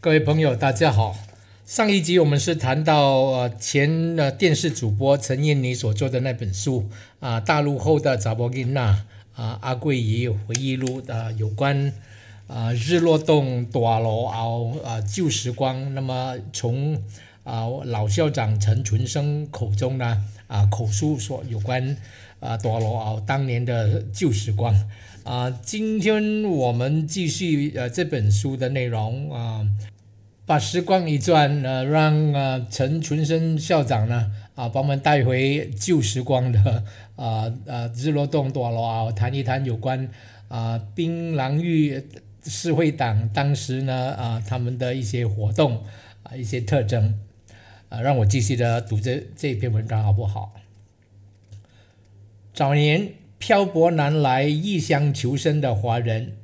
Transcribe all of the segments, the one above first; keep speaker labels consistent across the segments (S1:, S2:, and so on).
S1: 各位朋友，大家好。上一集我们是谈到呃前呃电视主播陈燕妮所做的那本书啊，大陆后的扎波金娜啊阿桂姨回忆录的有关啊日落洞大罗熬啊旧时光。那么从啊老校长陈群生口中呢啊口述说有关啊大罗熬当年的旧时光。啊，今天我们继续呃这本书的内容啊，把时光一转，呃，让呃陈群生校长呢啊，把我们带回旧时光的啊啊日落洞多罗啊，谈一谈有关啊槟榔玉市会党当时呢啊他们的一些活动啊一些特征啊，让我继续的读这这篇文章好不好？早年。漂泊南来、异乡求生的华人，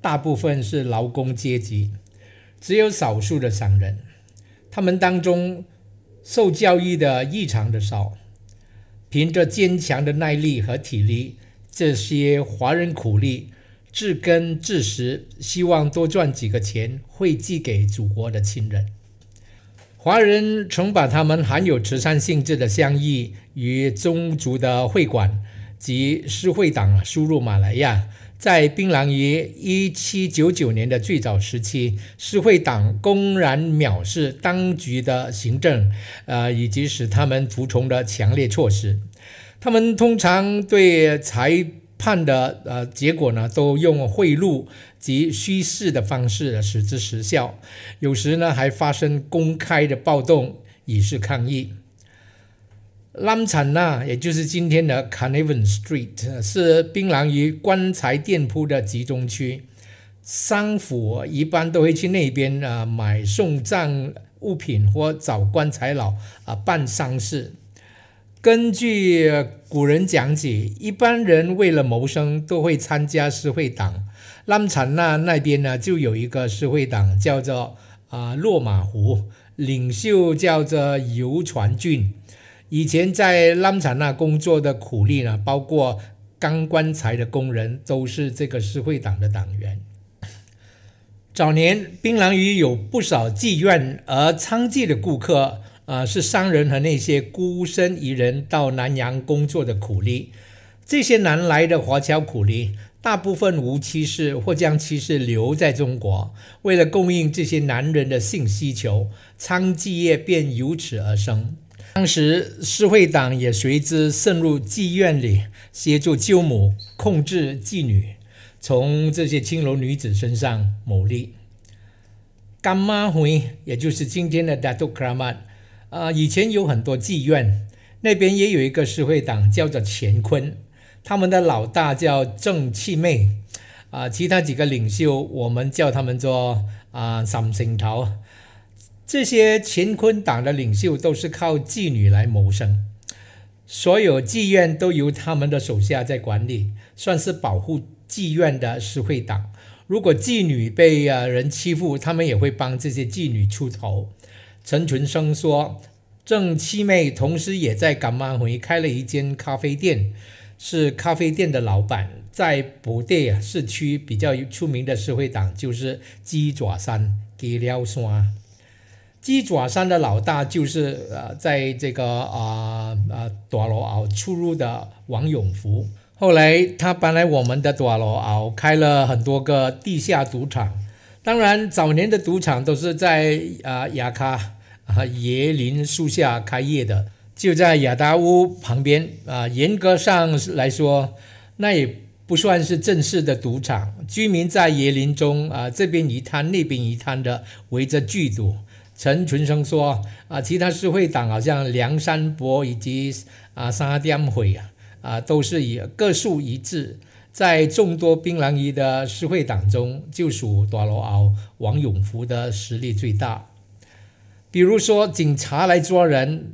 S1: 大部分是劳工阶级，只有少数的商人。他们当中受教育的异常的少，凭着坚强的耐力和体力，这些华人苦力自耕自食，希望多赚几个钱，汇寄给祖国的亲人。华人曾把他们含有慈善性质的乡义与宗族的会馆。及施会党输入马来亚，在槟榔于一七九九年的最早时期，施会党公然藐视当局的行政，呃，以及使他们服从的强烈措施。他们通常对裁判的呃结果呢，都用贿赂及虚饰的方式使之失效，有时呢还发生公开的暴动以示抗议。兰产纳，也就是今天的 Carnavon Street，是槟榔鱼棺材店铺的集中区。商府一般都会去那边啊买送葬物品或找棺材佬啊办丧事。根据古人讲解，一般人为了谋生都会参加诗会党。兰产纳那边呢就有一个诗会党，叫做啊落马湖，领袖叫做游传俊。以前在拉产那工作的苦力呢，包括钢棺材的工人，都是这个社会党的党员。早年槟榔屿有不少妓院，而娼妓的顾客啊是商人和那些孤身一人到南洋工作的苦力。这些南来的华侨苦力，大部分无妻室或将妻室留在中国，为了供应这些男人的性需求，娼妓业便由此而生。当时，社会党也随之渗入妓院里，协助舅母控制妓女，从这些青楼女子身上牟利。干妈回，也就是今天的 Datu Kramat，啊，以前有很多妓院，那边也有一个社会党，叫做乾坤，他们的老大叫郑气妹，啊，其他几个领袖，我们叫他们做啊三星头。这些乾坤党的领袖都是靠妓女来谋生，所有妓院都由他们的手下在管理，算是保护妓院的实惠党。如果妓女被啊人欺负，他们也会帮这些妓女出头。陈群生说，郑七妹同时也在港湾回开了一间咖啡店，是咖啡店的老板。在布袋市区比较出名的实惠党就是鸡爪山、鸡料山。鸡爪山的老大就是呃，在这个啊啊多罗鳌出入的王永福。后来他搬来我们的多罗鳌，开了很多个地下赌场。当然，早年的赌场都是在啊雅卡啊椰林树下开业的，就在雅达屋旁边啊。严格上来说，那也不算是正式的赌场。居民在椰林中啊，这边一摊那边一摊的围着聚赌。陈群生说：“啊，其他社会党好像梁山伯以及啊沙甸会啊，啊都是以个数一致，在众多槟榔鱼的社会党中，就属多罗鳌王永福的实力最大。比如说，警察来抓人，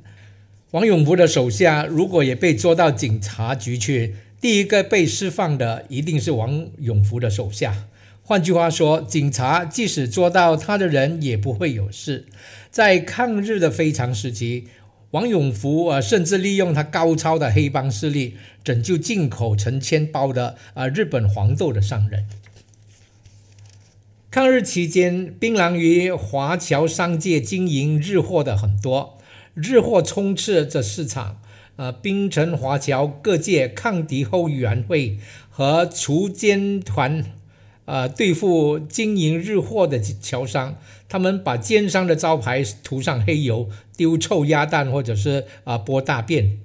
S1: 王永福的手下如果也被捉到警察局去，第一个被释放的一定是王永福的手下。”换句话说，警察即使捉到他的人，也不会有事。在抗日的非常时期，王永福啊，甚至利用他高超的黑帮势力，拯救进口成千包的啊日本黄豆的商人。抗日期间，槟榔与华侨商界经营日货的很多，日货充斥着市场。呃，槟城华侨各界抗敌后援会和锄奸团，呃，对付经营日货的侨商，他们把奸商的招牌涂上黑油，丢臭鸭蛋，或者是啊拨大便，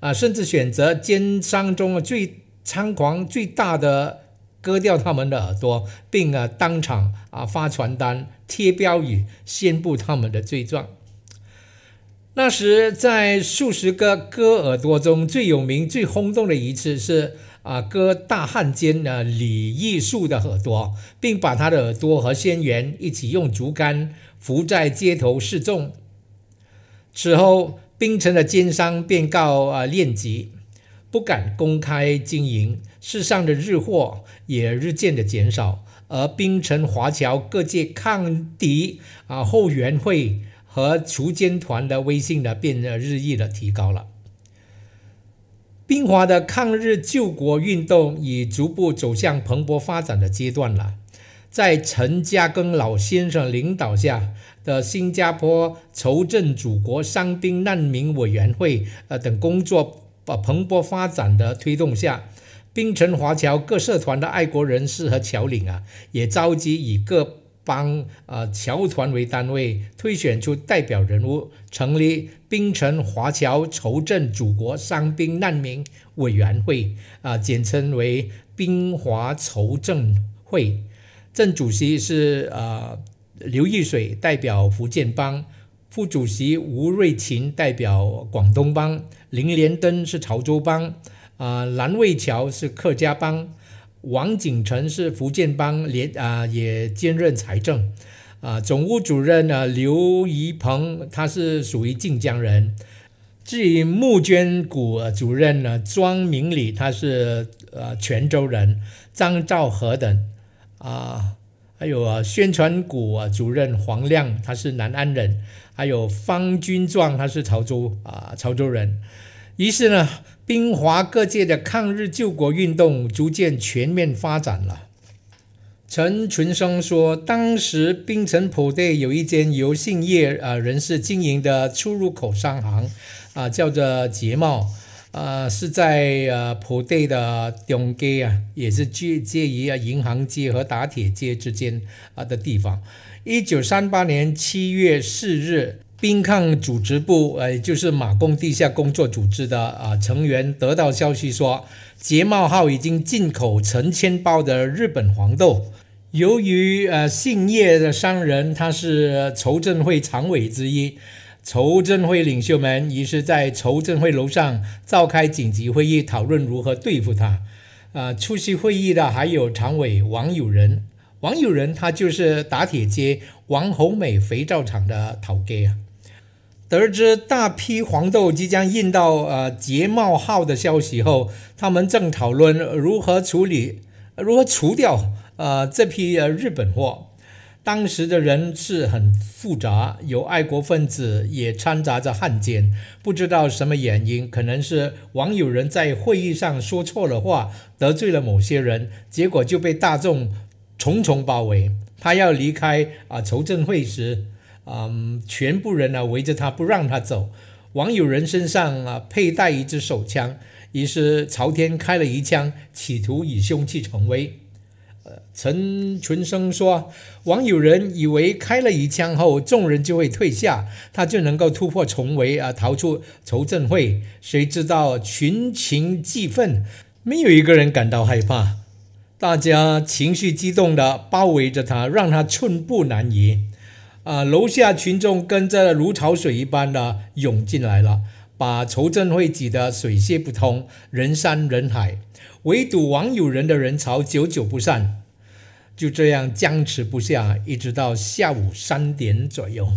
S1: 啊，甚至选择奸商中最猖狂、最大的，割掉他们的耳朵，并啊当场啊发传单、贴标语，宣布他们的罪状。那时，在数十个割耳朵中最有名、最轰动的一次是啊，割大汉奸呢李义树的耳朵，并把他的耳朵和仙缘一起用竹竿扶在街头示众。此后，槟城的奸商便告啊练级，不敢公开经营，世上的日货也日渐的减少，而槟城华侨各界抗敌啊后援会。和锄奸团的威信呢，便日益的提高了。冰华的抗日救国运动已逐步走向蓬勃发展的阶段了。在陈嘉庚老先生领导下的新加坡筹赈祖国伤兵难民委员会呃等工作呃蓬勃发展的推动下，槟城华侨各社团的爱国人士和侨领啊，也召集以各。帮呃侨团为单位推选出代表人物，成立槟城华侨筹赈祖国伤兵难民委员会啊，简称为槟华筹赈会。正主席是呃刘玉水，代表福建帮；副主席吴瑞琴代表广东帮；林连登是潮州帮；啊蓝卫桥是客家帮。王景成是福建帮连啊，也兼任财政啊。总务主任呢，刘宜鹏他是属于晋江人。至于募捐股主任呢，庄明礼他是呃泉州人。张兆和等啊，还有啊宣传股啊主任黄亮他是南安人。还有方军壮他是潮州啊潮州人。于是呢。兵华各界的抗日救国运动逐渐全面发展了。陈群生说，当时槟城浦队有一间由姓叶啊人士经营的出入口商行，啊叫做捷茂，啊是在呃浦队的中街啊，也是介介于啊银行街和打铁街之间啊的地方。一九三八年七月四日。兵抗组织部，呃，就是马公地下工作组织的啊成员得到消息说，捷茂号已经进口成千包的日本黄豆。由于呃姓叶的商人他是筹赈会常委之一，筹赈会领袖们于是在筹赈会楼上召开紧急会议，讨论如何对付他。啊，出席会议的还有常委王友仁，王友仁他就是打铁街王红美肥皂厂的头哥啊。得知大批黄豆即将运到呃捷茂号的消息后，他们正讨论如何处理、如何除掉呃这批呃日本货。当时的人是很复杂，有爱国分子，也掺杂着汉奸。不知道什么原因，可能是网友人在会议上说错了话，得罪了某些人，结果就被大众重重包围。他要离开啊筹赈会时。嗯，全部人呢围着他不让他走。王友仁身上啊佩戴一支手枪，于是朝天开了一枪，企图以凶器成威。呃，陈群生说，王友仁以为开了一枪后，众人就会退下，他就能够突破重围啊，逃出筹赈会。谁知道群情激愤，没有一个人感到害怕，大家情绪激动的包围着他，让他寸步难移。啊！楼下群众跟着如潮水一般的涌进来了，把筹赈会挤得水泄不通，人山人海。围堵王友仁的人潮久久不散，就这样僵持不下，一直到下午三点左右。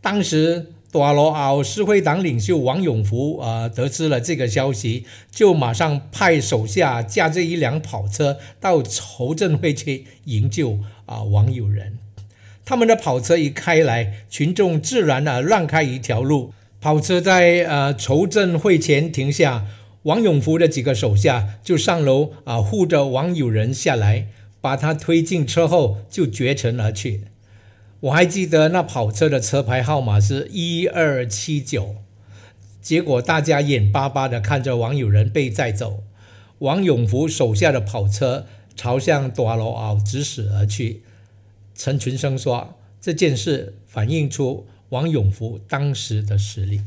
S1: 当时，大罗奥市会党领袖王永福啊，得知了这个消息，就马上派手下驾着一辆跑车到筹赈会去营救啊王友仁。他们的跑车一开来，群众自然的让开一条路。跑车在呃筹赈会前停下，王永福的几个手下就上楼啊护着王友仁下来。把他推进车后就绝尘而去。我还记得那跑车的车牌号码是一二七九。结果大家眼巴巴地看着王友仁被载走，王永福手下的跑车朝向大罗鳌直驶而去。陈群生说：“这件事反映出王永福当时的实力。”